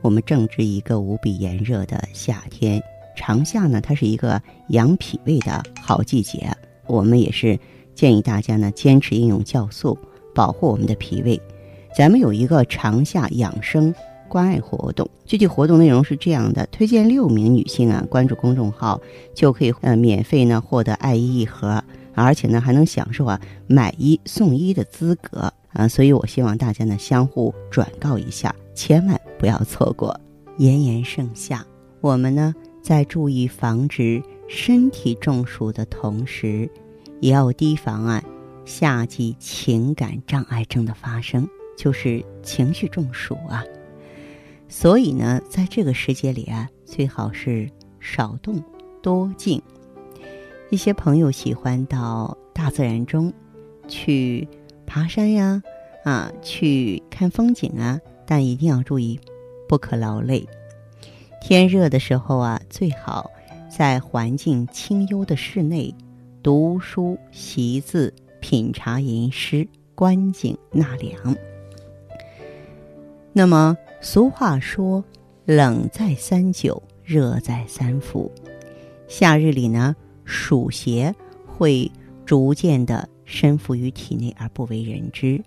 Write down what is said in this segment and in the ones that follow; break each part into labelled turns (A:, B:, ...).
A: 我们正值一个无比炎热的夏天，长夏呢，它是一个养脾胃的好季节。我们也是建议大家呢，坚持应用酵素，保护我们的脾胃。咱们有一个长夏养生关爱活动，具体活动内容是这样的：推荐六名女性啊，关注公众号就可以呃免费呢获得爱衣一盒，而且呢还能享受啊买一送一的资格啊。所以我希望大家呢相互转告一下。千万不要错过，炎炎盛夏，我们呢在注意防止身体中暑的同时，也要提防啊夏季情感障碍症的发生，就是情绪中暑啊。所以呢，在这个时节里啊，最好是少动多静。一些朋友喜欢到大自然中去爬山呀，啊，去看风景啊。但一定要注意，不可劳累。天热的时候啊，最好在环境清幽的室内读书、习字、品茶、吟诗，观景纳凉。那么俗话说：“冷在三九，热在三伏。”夏日里呢，暑邪会逐渐的深伏于体内而不为人知。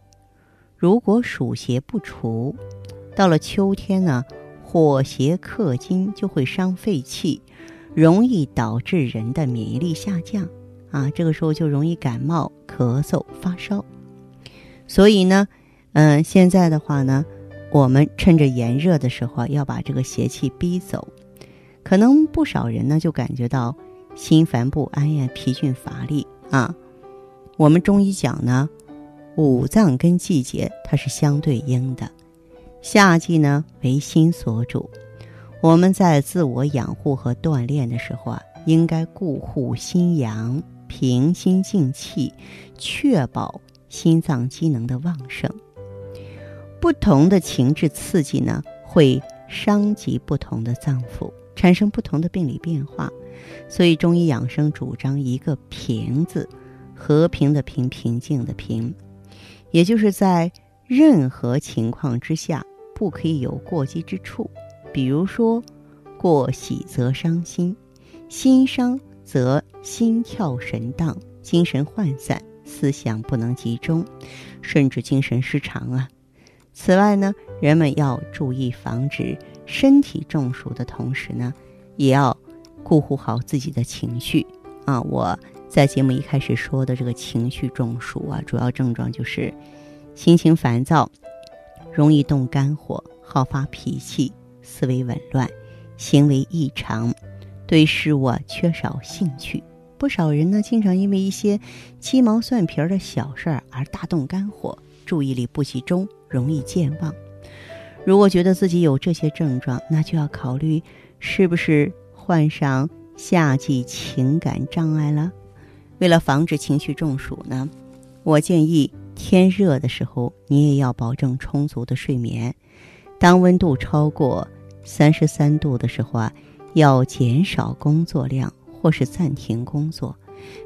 A: 如果暑邪不除，到了秋天呢，火邪克金就会伤肺气，容易导致人的免疫力下降啊。这个时候就容易感冒、咳嗽、发烧。所以呢，嗯，现在的话呢，我们趁着炎热的时候要把这个邪气逼走。可能不少人呢就感觉到心烦不安呀、疲倦乏力啊。我们中医讲呢。五脏跟季节它是相对应的，夏季呢为心所主，我们在自我养护和锻炼的时候啊，应该固护心阳，平心静气，确保心脏机能的旺盛。不同的情志刺激呢，会伤及不同的脏腑，产生不同的病理变化，所以中医养生主张一个“平”字，和平的平，平静的平。也就是在任何情况之下，不可以有过激之处。比如说，过喜则伤心，心伤则心跳神荡，精神涣散，思想不能集中，甚至精神失常啊。此外呢，人们要注意防止身体中暑的同时呢，也要顾护好自己的情绪啊。我。在节目一开始说的这个情绪中暑啊，主要症状就是心情烦躁，容易动肝火，好发脾气，思维紊乱，行为异常，对事物缺少兴趣。不少人呢，经常因为一些鸡毛蒜皮的小事儿而大动肝火，注意力不集中，容易健忘。如果觉得自己有这些症状，那就要考虑是不是患上夏季情感障碍了。为了防止情绪中暑呢，我建议天热的时候，你也要保证充足的睡眠。当温度超过三十三度的时候啊，要减少工作量或是暂停工作，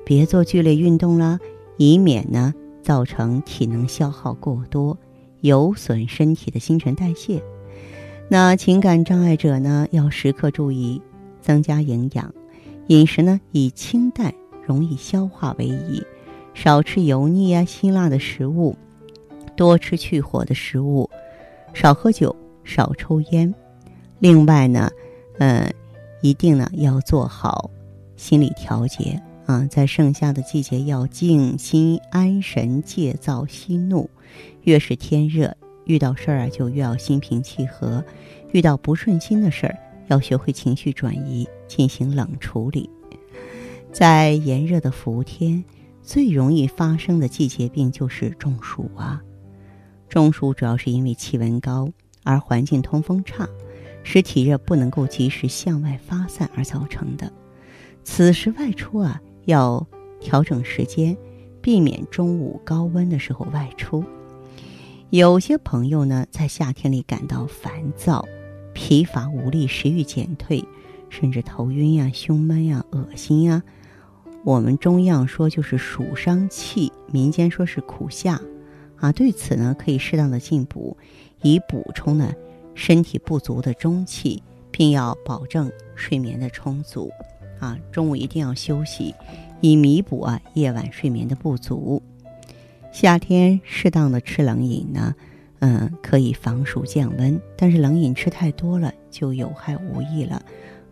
A: 别做剧烈运动了，以免呢造成体能消耗过多，有损身体的新陈代谢。那情感障碍者呢，要时刻注意增加营养，饮食呢以清淡。容易消化为宜，少吃油腻啊、辛辣的食物，多吃去火的食物，少喝酒，少抽烟。另外呢，嗯，一定呢要做好心理调节啊，在盛夏的季节要静心安神，戒躁息怒。越是天热，遇到事儿啊就越要心平气和，遇到不顺心的事儿，要学会情绪转移，进行冷处理。在炎热的伏天，最容易发生的季节病就是中暑啊。中暑主要是因为气温高而环境通风差，使体热不能够及时向外发散而造成的。此时外出啊，要调整时间，避免中午高温的时候外出。有些朋友呢，在夏天里感到烦躁、疲乏无力、食欲减退，甚至头晕呀、胸闷呀、恶心呀。我们中药说就是暑伤气，民间说是苦夏，啊，对此呢可以适当的进补，以补充呢身体不足的中气，并要保证睡眠的充足，啊，中午一定要休息，以弥补啊夜晚睡眠的不足。夏天适当的吃冷饮呢，嗯，可以防暑降温，但是冷饮吃太多了就有害无益了，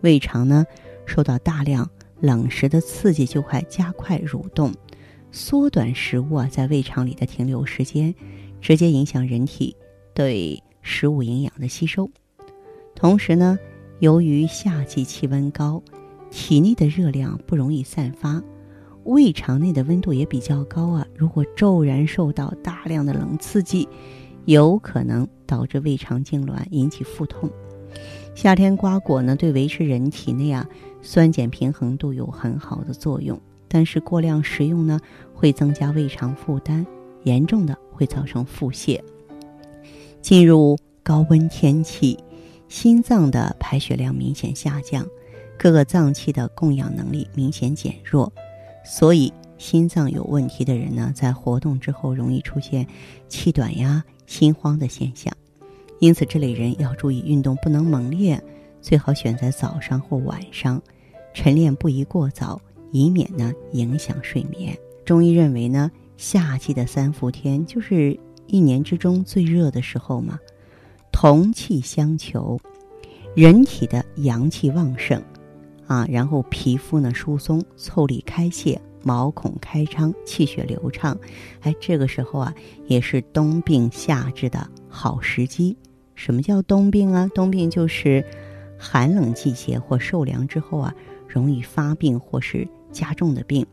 A: 胃肠呢受到大量。冷食的刺激就会加快蠕动，缩短食物啊在胃肠里的停留时间，直接影响人体对食物营养的吸收。同时呢，由于夏季气温高，体内的热量不容易散发，胃肠内的温度也比较高啊。如果骤然受到大量的冷刺激，有可能导致胃肠痉挛，引起腹痛。夏天瓜果呢，对维持人体内啊酸碱平衡度有很好的作用，但是过量食用呢，会增加胃肠负担，严重的会造成腹泻。进入高温天气，心脏的排血量明显下降，各个脏器的供氧能力明显减弱，所以心脏有问题的人呢，在活动之后容易出现气短呀、心慌的现象。因此，这类人要注意运动不能猛烈，最好选在早上或晚上，晨练不宜过早，以免呢影响睡眠。中医认为呢，夏季的三伏天就是一年之中最热的时候嘛，同气相求，人体的阳气旺盛，啊，然后皮肤呢疏松，腠理开泄，毛孔开张，气血流畅，哎，这个时候啊，也是冬病夏治的。好时机，什么叫冬病啊？冬病就是寒冷季节或受凉之后啊，容易发病或是加重的病。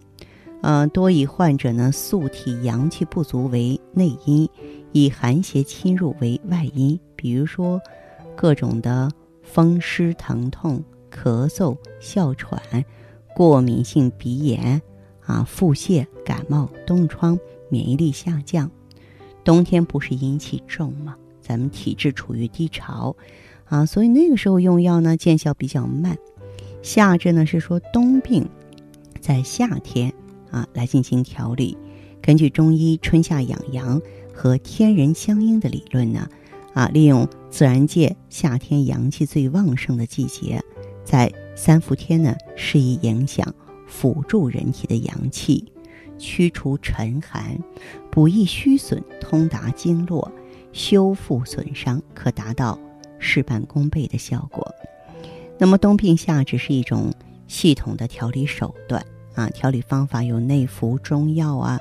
A: 呃，多以患者呢素体阳气不足为内因，以寒邪侵入为外因。比如说，各种的风湿疼痛、咳嗽、哮喘、过敏性鼻炎啊、腹泻、感冒、冻疮、免疫力下降。冬天不是阴气重吗？咱们体质处于低潮，啊，所以那个时候用药呢见效比较慢。夏治呢是说冬病，在夏天啊来进行调理。根据中医春夏养阳和天人相应的理论呢，啊，利用自然界夏天阳气最旺盛的季节，在三伏天呢适宜影响辅助人体的阳气。驱除沉寒，补益虚损，通达经络，修复损伤，可达到事半功倍的效果。那么冬病夏治是一种系统的调理手段啊，调理方法有内服中药啊，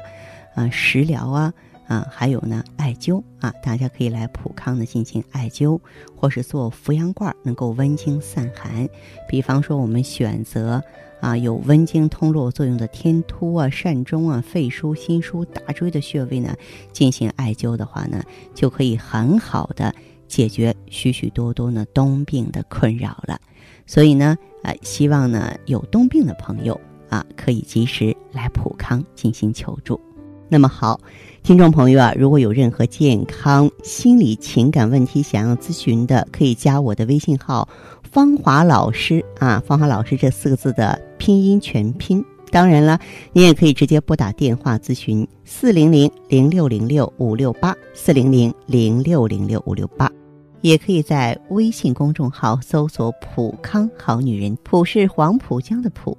A: 啊食疗啊。啊，还有呢，艾灸啊，大家可以来普康呢进行艾灸，或是做扶阳罐，能够温经散寒。比方说，我们选择啊有温经通络作用的天突啊、膻中啊、肺腧、心腧、大椎的穴位呢，进行艾灸的话呢，就可以很好的解决许许多多呢冬病的困扰了。所以呢，啊，希望呢有冬病的朋友啊，可以及时来普康进行求助。那么好，听众朋友啊，如果有任何健康、心理、情感问题想要咨询的，可以加我的微信号“芳华老师”啊，“芳华老师”这四个字的拼音全拼。当然了，你也可以直接拨打电话咨询四零零零六零六五六八四零零零六零六五六八，也可以在微信公众号搜索“普康好女人”，普是黄浦江的浦。